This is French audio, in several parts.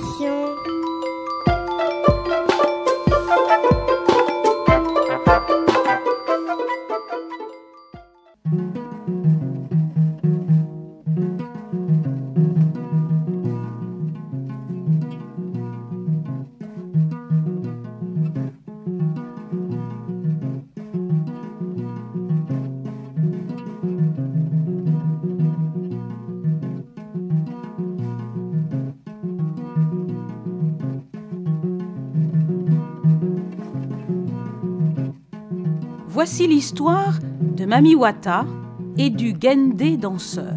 De Voici l'histoire de Mami Wata et du Gendé danseur.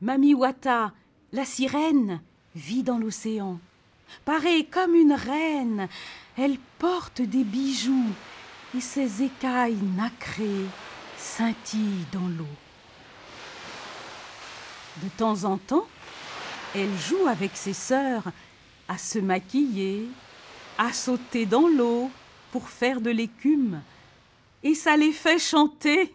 Mami Wata, la sirène, vit dans l'océan. Parée comme une reine, elle porte des bijoux et ses écailles nacrées scintillent dans l'eau. De temps en temps, elle joue avec ses sœurs à se maquiller, à sauter dans l'eau pour faire de l'écume, et ça les fait chanter.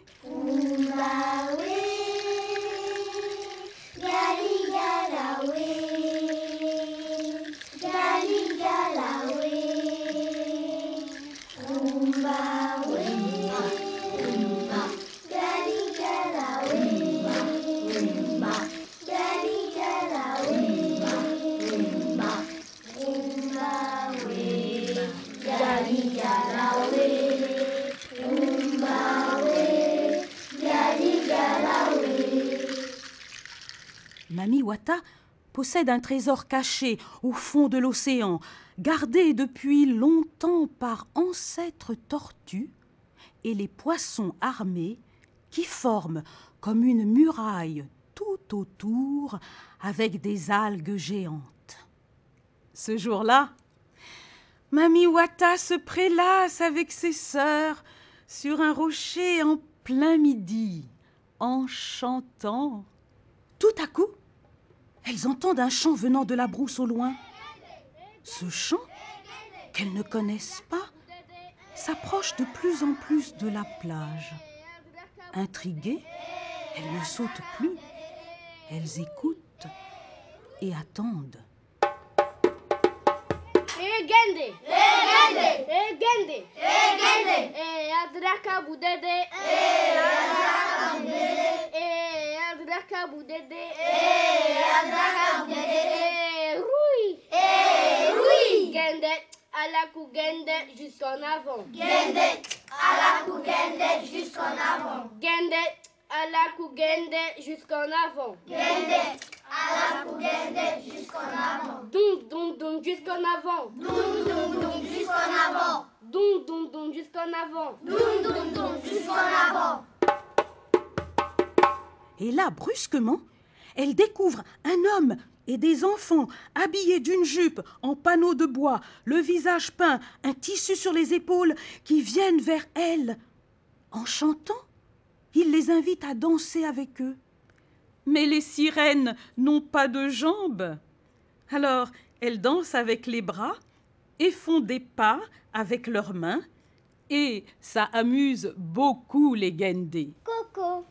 Possède un trésor caché au fond de l'océan, gardé depuis longtemps par ancêtres tortues et les poissons armés qui forment comme une muraille tout autour avec des algues géantes. Ce jour-là, Mami Wata se prélasse avec ses sœurs sur un rocher en plein midi, en chantant. Tout à coup, elles entendent un chant venant de la brousse au loin. Ce chant, qu'elles ne connaissent pas, s'approche de plus en plus de la plage. Intriguées, elles ne sautent plus. Elles écoutent et attendent. Egende. Egende. Egende. Egende. E adraka budede. E adraka budede. Adraka budede. E adraka budede. E roui. E roui. Gende. À la cou gende jusqu'en avant. Gende. À la cou gende jusqu'en avant. Gende. À la cou gende jusqu'en avant. Gende. À la cou gende jusqu'en avant. Doum doum doum jusqu'en avant. Doum doum doum jusqu'en avant. Doum doum doum jusqu'en avant. Doum doum doum jusqu'en avant. Et là, brusquement, elle découvre un homme et des enfants habillés d'une jupe en panneaux de bois, le visage peint, un tissu sur les épaules, qui viennent vers elle. En chantant, il les invite à danser avec eux. Mais les sirènes n'ont pas de jambes. Alors, elles dansent avec les bras et font des pas avec leurs mains. Et ça amuse beaucoup les Gendés. Coco.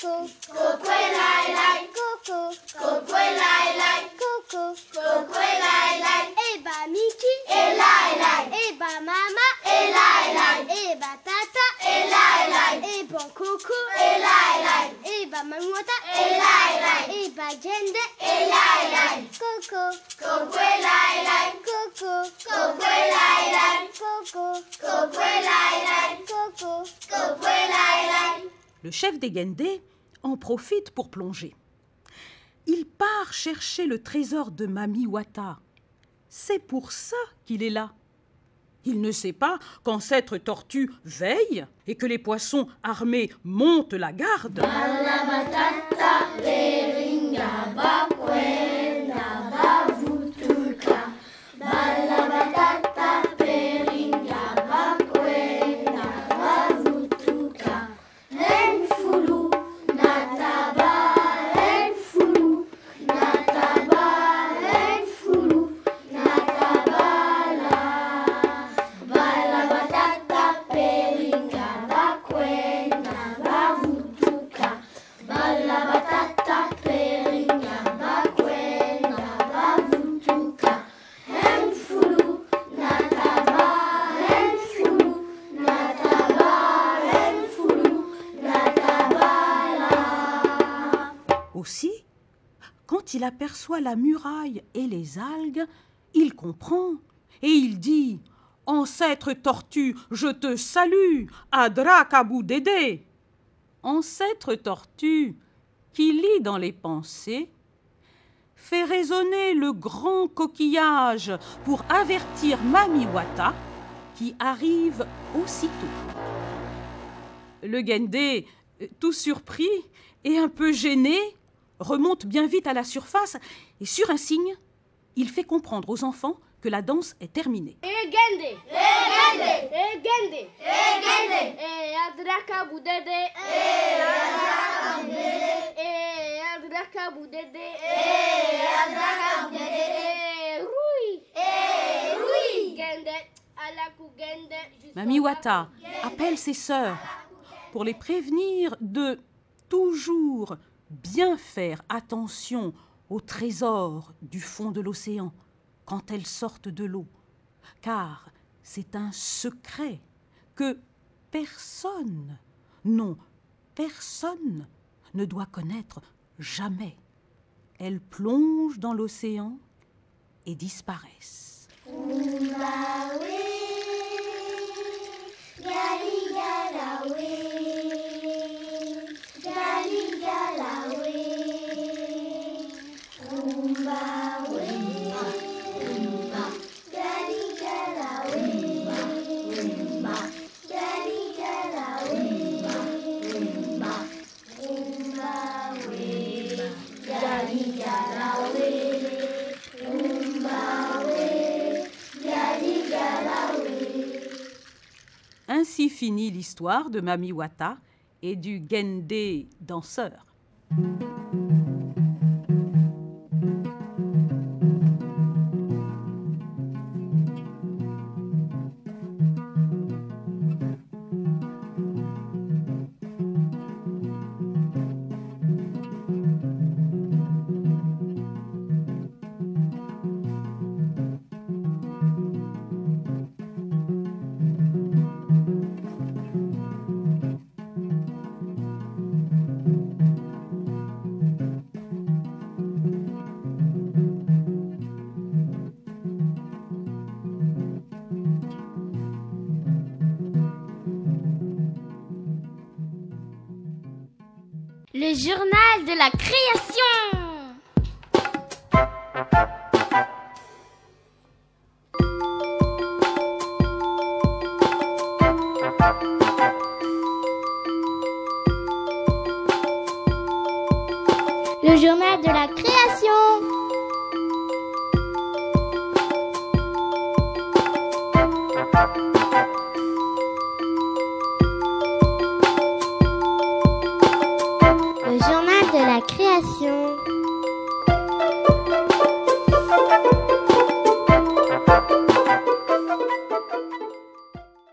Coco. Coco lai lai. Coco. Coco lai lai. Coco. Coco lai lai. Eh bah Mickey. Et lai lai. Eh bah Mama. Et lai lai. Eh bah Tata. Et lai lai. Eh Coco. Et lai lai. Eh bah Mamouata. Et lai lai. Eh bah Gende. Et lai lai. Coco. Coco lai lai. Coco. Coco lai lai. Coco. Coco lai lai. Coco. Coco lai lai. Le chef des Gendés en profite pour plonger. il part chercher le trésor de Mami Wata. C'est pour ça qu'il est là. Il ne sait pas qu'ancêtre tortue veille et que les poissons armés montent la garde. Il aperçoit la muraille et les algues, il comprend et il dit Ancêtre tortue, je te salue, Adra Kabou Dédé. Ancêtre tortue, qui lit dans les pensées, fait résonner le grand coquillage pour avertir Mami Wata, qui arrive aussitôt. Le Gendé, tout surpris et un peu gêné, remonte bien vite à la surface et sur un signe, il fait comprendre aux enfants que la danse est terminée. Mami Wata appelle ses sœurs pour les prévenir de toujours bien faire attention aux trésors du fond de l'océan quand elles sortent de l'eau, car c'est un secret que personne, non, personne ne doit connaître jamais. Elles plongent dans l'océan et disparaissent. L'histoire de Mami Wata et du Gendé danseur. Journal de la création.